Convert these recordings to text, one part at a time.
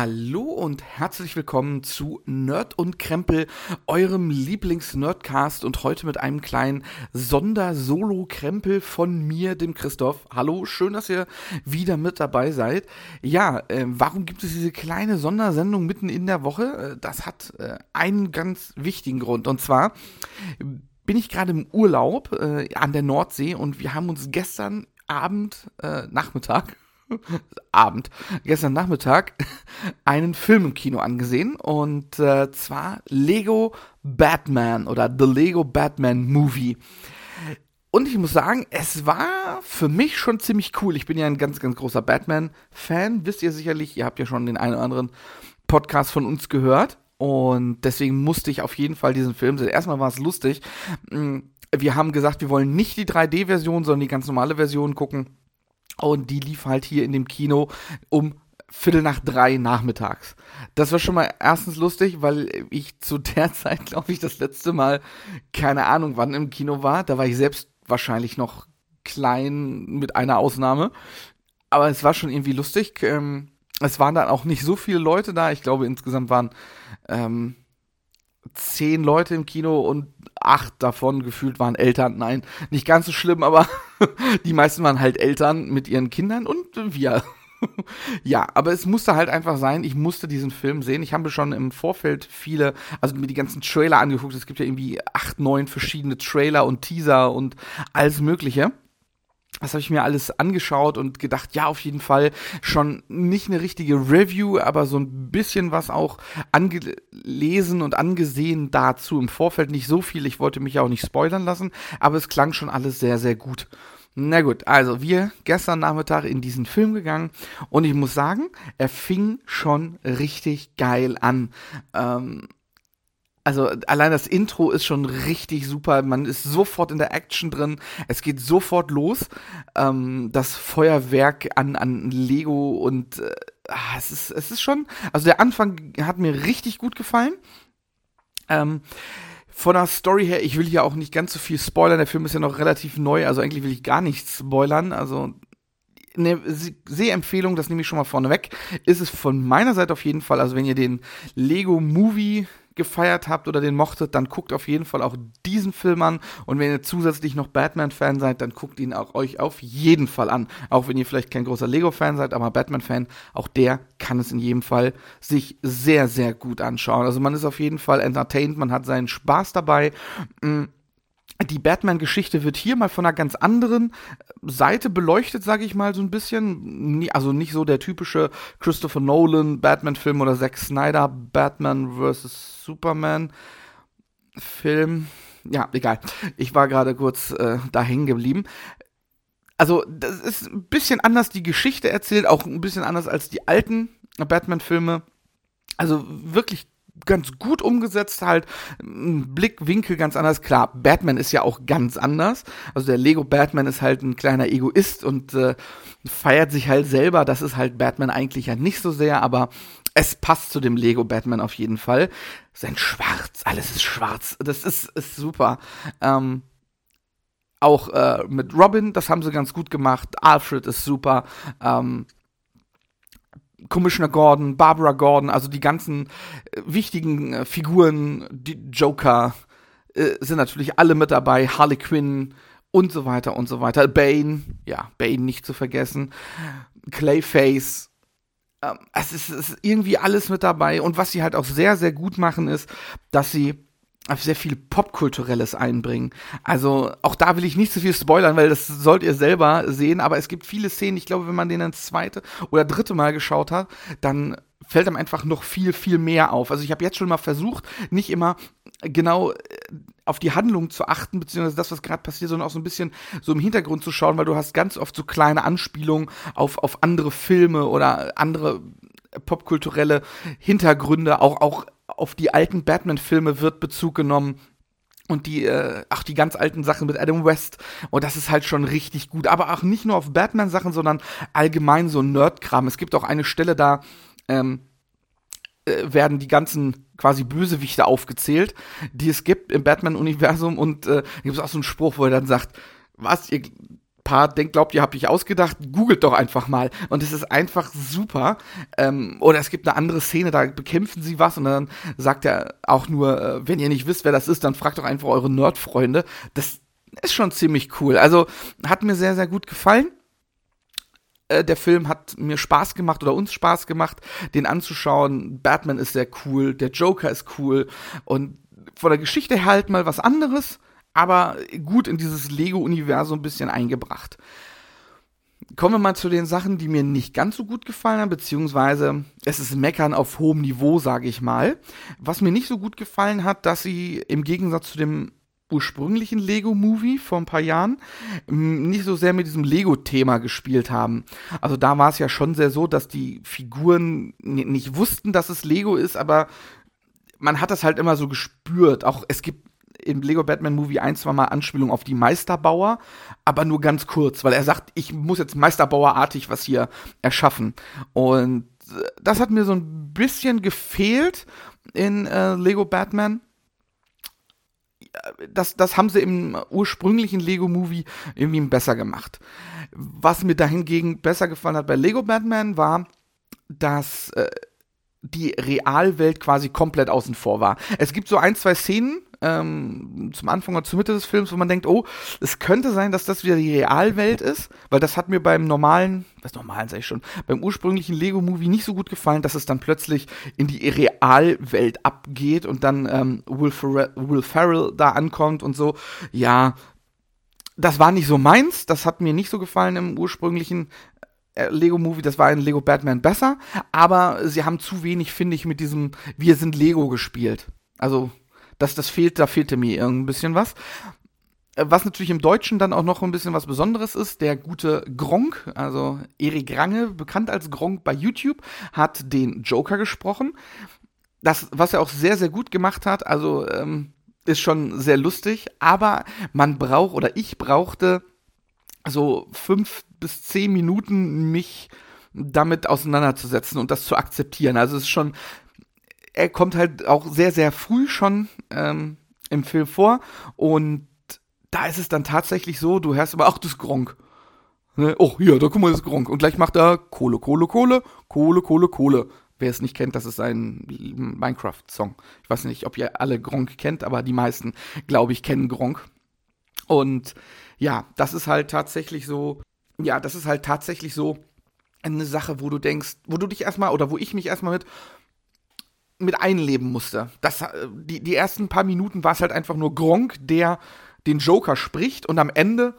Hallo und herzlich willkommen zu Nerd und Krempel, eurem Lieblings-Nerdcast und heute mit einem kleinen Sonder-Solo-Krempel von mir, dem Christoph. Hallo, schön, dass ihr wieder mit dabei seid. Ja, äh, warum gibt es diese kleine Sondersendung mitten in der Woche? Äh, das hat äh, einen ganz wichtigen Grund und zwar bin ich gerade im Urlaub äh, an der Nordsee und wir haben uns gestern Abend, äh, Nachmittag, Abend, gestern Nachmittag, einen Film im Kino angesehen und äh, zwar Lego Batman oder The Lego Batman Movie. Und ich muss sagen, es war für mich schon ziemlich cool. Ich bin ja ein ganz, ganz großer Batman-Fan, wisst ihr sicherlich. Ihr habt ja schon den einen oder anderen Podcast von uns gehört. Und deswegen musste ich auf jeden Fall diesen Film sehen. Erstmal war es lustig. Mm, wir haben gesagt, wir wollen nicht die 3D-Version, sondern die ganz normale Version gucken. Und die lief halt hier in dem Kino um Viertel nach drei nachmittags. Das war schon mal erstens lustig, weil ich zu der Zeit, glaube ich, das letzte Mal, keine Ahnung wann im Kino war. Da war ich selbst wahrscheinlich noch klein mit einer Ausnahme. Aber es war schon irgendwie lustig. Ähm, es waren dann auch nicht so viele Leute da. Ich glaube, insgesamt waren ähm, zehn Leute im Kino und acht davon gefühlt waren Eltern. Nein, nicht ganz so schlimm, aber die meisten waren halt Eltern mit ihren Kindern und wir. ja, aber es musste halt einfach sein, ich musste diesen Film sehen. Ich habe schon im Vorfeld viele, also mir die ganzen Trailer angeguckt. Es gibt ja irgendwie acht, neun verschiedene Trailer und Teaser und alles Mögliche das habe ich mir alles angeschaut und gedacht, ja, auf jeden Fall schon nicht eine richtige Review, aber so ein bisschen was auch angelesen und angesehen dazu im Vorfeld. Nicht so viel, ich wollte mich ja auch nicht spoilern lassen, aber es klang schon alles sehr, sehr gut. Na gut, also wir gestern Nachmittag in diesen Film gegangen und ich muss sagen, er fing schon richtig geil an. Ähm, also allein das Intro ist schon richtig super. Man ist sofort in der Action drin. Es geht sofort los. Ähm, das Feuerwerk an, an Lego und äh, ah, es, ist, es ist schon. Also der Anfang hat mir richtig gut gefallen. Ähm, von der Story her, ich will hier auch nicht ganz so viel spoilern. Der Film ist ja noch relativ neu, also eigentlich will ich gar nichts spoilern. Also eine Sehempfehlung, das nehme ich schon mal vorneweg, ist es von meiner Seite auf jeden Fall. Also wenn ihr den Lego Movie gefeiert habt oder den mochtet, dann guckt auf jeden Fall auch diesen Film an. Und wenn ihr zusätzlich noch Batman-Fan seid, dann guckt ihn auch euch auf jeden Fall an. Auch wenn ihr vielleicht kein großer Lego-Fan seid, aber Batman-Fan, auch der kann es in jedem Fall sich sehr, sehr gut anschauen. Also man ist auf jeden Fall entertained, man hat seinen Spaß dabei. Mm, die Batman-Geschichte wird hier mal von einer ganz anderen Seite beleuchtet, sage ich mal so ein bisschen. Also nicht so der typische Christopher Nolan Batman-Film oder Zack Snyder Batman vs. Superman Film. Ja, egal. Ich war gerade kurz äh, da hängen geblieben. Also, das ist ein bisschen anders die Geschichte erzählt, auch ein bisschen anders als die alten Batman-Filme. Also wirklich ganz gut umgesetzt halt, Blickwinkel ganz anders. Klar, Batman ist ja auch ganz anders. Also der Lego Batman ist halt ein kleiner Egoist und äh, feiert sich halt selber. Das ist halt Batman eigentlich ja nicht so sehr, aber es passt zu dem Lego Batman auf jeden Fall. Sein Schwarz, alles ist schwarz. Das ist, ist super. Ähm, auch äh, mit Robin, das haben sie ganz gut gemacht. Alfred ist super. Ähm, Commissioner Gordon, Barbara Gordon, also die ganzen äh, wichtigen äh, Figuren, die Joker äh, sind natürlich alle mit dabei, Harley Quinn und so weiter und so weiter. Bane, ja, Bane nicht zu vergessen, Clayface. Ähm, es, ist, es ist irgendwie alles mit dabei und was sie halt auch sehr, sehr gut machen ist, dass sie sehr viel Popkulturelles einbringen. Also auch da will ich nicht zu so viel spoilern, weil das sollt ihr selber sehen, aber es gibt viele Szenen, ich glaube, wenn man den ein zweite oder dritte Mal geschaut hat, dann fällt einem einfach noch viel, viel mehr auf. Also ich habe jetzt schon mal versucht, nicht immer genau äh, auf die Handlung zu achten, beziehungsweise das, was gerade passiert, sondern auch so ein bisschen so im Hintergrund zu schauen, weil du hast ganz oft so kleine Anspielungen auf, auf andere Filme oder andere popkulturelle Hintergründe, auch, auch auf die alten Batman-Filme wird Bezug genommen. und die, äh, ach, die ganz alten Sachen mit Adam West. Und das ist halt schon richtig gut. Aber auch nicht nur auf Batman-Sachen, sondern allgemein so Nerd-Kram. Es gibt auch eine Stelle da, ähm, äh, werden die ganzen quasi Bösewichte aufgezählt, die es gibt im Batman-Universum. Und äh, gibt es auch so einen Spruch, wo er dann sagt, was, ihr Part denkt, glaubt ihr, hab ich ausgedacht, googelt doch einfach mal. Und es ist einfach super. Ähm, oder es gibt eine andere Szene, da bekämpfen sie was und dann sagt er auch nur, äh, wenn ihr nicht wisst, wer das ist, dann fragt doch einfach eure Nerd-Freunde. Das ist schon ziemlich cool. Also hat mir sehr, sehr gut gefallen. Äh, der Film hat mir Spaß gemacht oder uns Spaß gemacht, den anzuschauen. Batman ist sehr cool, der Joker ist cool und von der Geschichte her halt mal was anderes aber gut in dieses Lego-Universum ein bisschen eingebracht. Kommen wir mal zu den Sachen, die mir nicht ganz so gut gefallen haben, beziehungsweise es ist Meckern auf hohem Niveau, sage ich mal. Was mir nicht so gut gefallen hat, dass sie im Gegensatz zu dem ursprünglichen Lego-Movie vor ein paar Jahren nicht so sehr mit diesem Lego-Thema gespielt haben. Also da war es ja schon sehr so, dass die Figuren nicht wussten, dass es Lego ist, aber man hat das halt immer so gespürt. Auch es gibt im Lego Batman Movie ein, zwei Mal Anspielung auf die Meisterbauer, aber nur ganz kurz, weil er sagt, ich muss jetzt Meisterbauerartig was hier erschaffen. Und äh, das hat mir so ein bisschen gefehlt in äh, Lego Batman. Das, das haben sie im ursprünglichen Lego-Movie irgendwie besser gemacht. Was mir dahingegen besser gefallen hat bei Lego Batman war, dass äh, die Realwelt quasi komplett außen vor war. Es gibt so ein, zwei Szenen, ähm, zum Anfang oder zur Mitte des Films, wo man denkt, oh, es könnte sein, dass das wieder die Realwelt ist, weil das hat mir beim normalen, was normalen sag ich schon, beim ursprünglichen Lego-Movie nicht so gut gefallen, dass es dann plötzlich in die Realwelt abgeht und dann ähm, Will, Ferrell, Will Ferrell da ankommt und so. Ja, das war nicht so meins, das hat mir nicht so gefallen im ursprünglichen äh, Lego Movie, das war in Lego Batman besser, aber sie haben zu wenig, finde ich, mit diesem Wir sind Lego gespielt. Also das, das fehlt, da fehlte mir irgendein bisschen was. Äh, was natürlich im Deutschen dann auch noch ein bisschen was Besonderes ist, der gute Gronk, also Erik Range, bekannt als Gronk bei YouTube, hat den Joker gesprochen. Das, was er auch sehr, sehr gut gemacht hat, also ähm, ist schon sehr lustig, aber man braucht oder ich brauchte so fünf bis zehn Minuten, mich damit auseinanderzusetzen und das zu akzeptieren. Also es ist schon er kommt halt auch sehr, sehr früh schon ähm, im Film vor und da ist es dann tatsächlich so, du hörst immer, ach, das Gronk. Ne? Oh, hier, da guck mal, das Gronk. Und gleich macht er Kohle, Kohle, Kohle, Kohle, Kohle, Kohle. Wer es nicht kennt, das ist ein Minecraft-Song. Ich weiß nicht, ob ihr alle Gronk kennt, aber die meisten, glaube ich, kennen Gronk. Und ja, das ist halt tatsächlich so, ja, das ist halt tatsächlich so eine Sache, wo du denkst, wo du dich erstmal, oder wo ich mich erstmal mit, mit einleben musste. Das, äh, die, die ersten paar Minuten war es halt einfach nur Gronk, der den Joker spricht und am Ende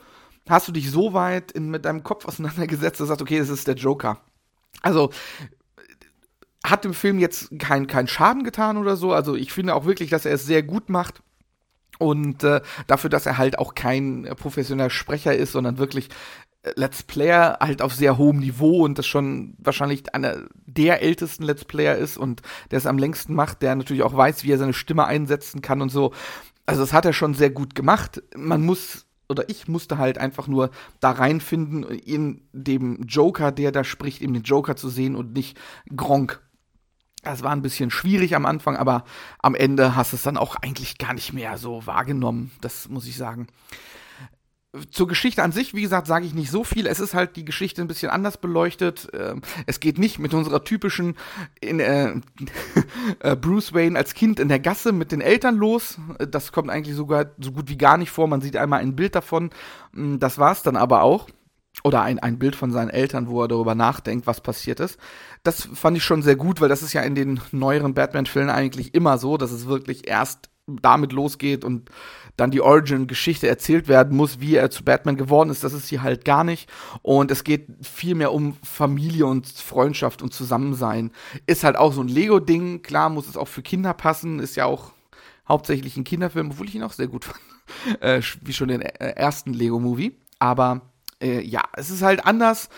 hast du dich so weit in, mit deinem Kopf auseinandergesetzt, dass du sagst, okay, das ist der Joker. Also hat dem Film jetzt keinen kein Schaden getan oder so. Also ich finde auch wirklich, dass er es sehr gut macht. Und äh, dafür, dass er halt auch kein professioneller Sprecher ist, sondern wirklich Let's Player halt auf sehr hohem Niveau und das schon wahrscheinlich einer der ältesten Let's Player ist und der es am längsten macht, der natürlich auch weiß, wie er seine Stimme einsetzen kann und so. Also das hat er schon sehr gut gemacht. Man muss oder ich musste halt einfach nur da reinfinden, in dem Joker, der da spricht, eben den Joker zu sehen und nicht Gronk. Das war ein bisschen schwierig am Anfang, aber am Ende hast du es dann auch eigentlich gar nicht mehr so wahrgenommen. Das muss ich sagen zur Geschichte an sich, wie gesagt, sage ich nicht so viel. Es ist halt die Geschichte ein bisschen anders beleuchtet. Ähm, es geht nicht mit unserer typischen in, äh, äh, Bruce Wayne als Kind in der Gasse mit den Eltern los. Das kommt eigentlich sogar so gut wie gar nicht vor. Man sieht einmal ein Bild davon. Mm, das war's dann aber auch. Oder ein, ein Bild von seinen Eltern, wo er darüber nachdenkt, was passiert ist. Das fand ich schon sehr gut, weil das ist ja in den neueren Batman-Filmen eigentlich immer so, dass es wirklich erst damit losgeht und dann die Origin-Geschichte erzählt werden muss, wie er zu Batman geworden ist. Das ist hier halt gar nicht. Und es geht viel mehr um Familie und Freundschaft und Zusammensein. Ist halt auch so ein Lego-Ding. Klar muss es auch für Kinder passen. Ist ja auch hauptsächlich ein Kinderfilm, obwohl ich ihn auch sehr gut fand. Äh, wie schon den äh, ersten Lego-Movie. Aber äh, ja, es ist halt anders.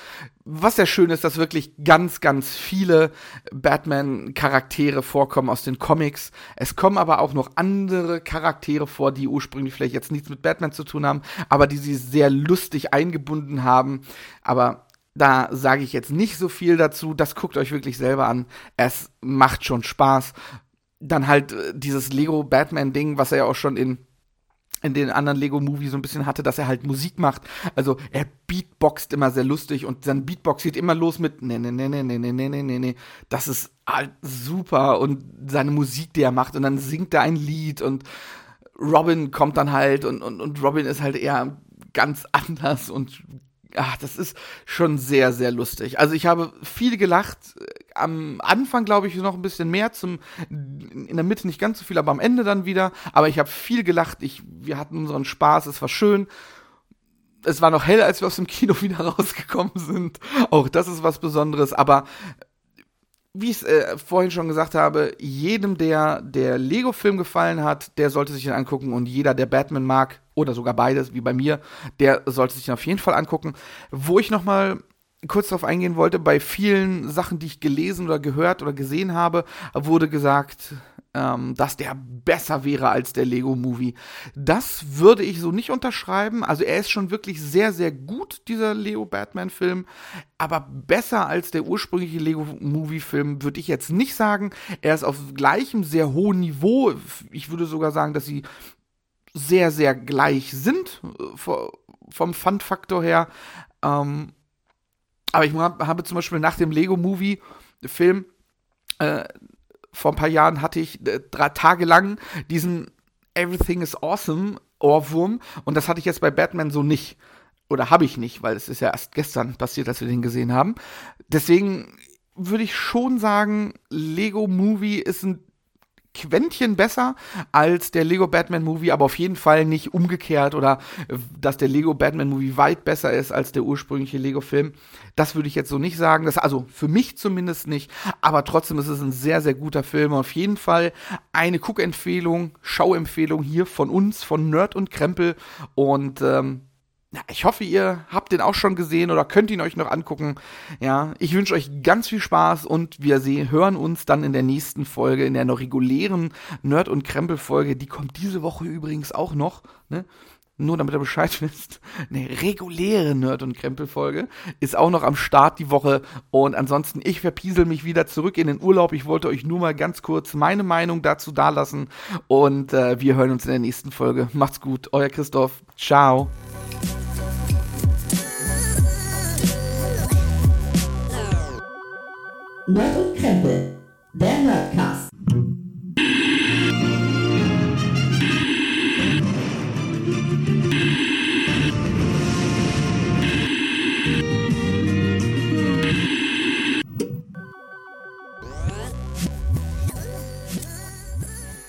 Was sehr schön ist, dass wirklich ganz, ganz viele Batman-Charaktere vorkommen aus den Comics. Es kommen aber auch noch andere Charaktere vor, die ursprünglich vielleicht jetzt nichts mit Batman zu tun haben, aber die sie sehr lustig eingebunden haben. Aber da sage ich jetzt nicht so viel dazu. Das guckt euch wirklich selber an. Es macht schon Spaß. Dann halt äh, dieses Lego Batman Ding, was er ja auch schon in in den anderen Lego Movie so ein bisschen hatte, dass er halt Musik macht. Also er beatboxt immer sehr lustig und sein Beatbox geht immer los mit ne ne ne ne ne ne ne ne ne ne. Das ist halt super und seine Musik, die er macht und dann singt er ein Lied und Robin kommt dann halt und und und Robin ist halt eher ganz anders und ach, das ist schon sehr, sehr lustig. Also ich habe viel gelacht. Am Anfang glaube ich noch ein bisschen mehr, zum, in der Mitte nicht ganz so viel, aber am Ende dann wieder. Aber ich habe viel gelacht. Ich, wir hatten unseren Spaß, es war schön. Es war noch hell, als wir aus dem Kino wieder rausgekommen sind. Auch das ist was Besonderes. Aber wie ich es äh, vorhin schon gesagt habe, jedem, der der Lego-Film gefallen hat, der sollte sich den angucken und jeder, der Batman mag, oder sogar beides, wie bei mir, der sollte sich auf jeden Fall angucken. Wo ich noch mal kurz darauf eingehen wollte, bei vielen Sachen, die ich gelesen oder gehört oder gesehen habe, wurde gesagt, ähm, dass der besser wäre als der Lego Movie. Das würde ich so nicht unterschreiben. Also er ist schon wirklich sehr, sehr gut, dieser Lego Batman Film. Aber besser als der ursprüngliche Lego Movie Film würde ich jetzt nicht sagen. Er ist auf gleichem sehr hohen Niveau. Ich würde sogar sagen, dass sie sehr, sehr gleich sind äh, vom Fun-Faktor her. Ähm, aber ich habe zum Beispiel nach dem Lego Movie Film äh, vor ein paar Jahren hatte ich äh, drei Tage lang diesen Everything is Awesome Ohrwurm und das hatte ich jetzt bei Batman so nicht. Oder habe ich nicht, weil es ist ja erst gestern passiert, dass wir den gesehen haben. Deswegen würde ich schon sagen, Lego Movie ist ein Quäntchen besser als der Lego Batman Movie, aber auf jeden Fall nicht umgekehrt oder äh, dass der Lego Batman Movie weit besser ist als der ursprüngliche Lego Film. Das würde ich jetzt so nicht sagen. Das, also für mich zumindest nicht, aber trotzdem ist es ein sehr, sehr guter Film. Auf jeden Fall eine Guckempfehlung, Schauempfehlung hier von uns, von Nerd und Krempel und ähm, ja, ich hoffe, ihr habt den auch schon gesehen oder könnt ihn euch noch angucken. Ja, ich wünsche euch ganz viel Spaß und wir sehen, hören uns dann in der nächsten Folge, in der noch regulären Nerd- und Krempel-Folge. Die kommt diese Woche übrigens auch noch. Ne? Nur damit ihr Bescheid wisst. Eine reguläre Nerd- und Krempel-Folge ist auch noch am Start die Woche. Und ansonsten, ich verpiesel mich wieder zurück in den Urlaub. Ich wollte euch nur mal ganz kurz meine Meinung dazu dalassen. Und äh, wir hören uns in der nächsten Folge. Macht's gut, euer Christoph. Ciao. Nord und Krempel, der Nordkap.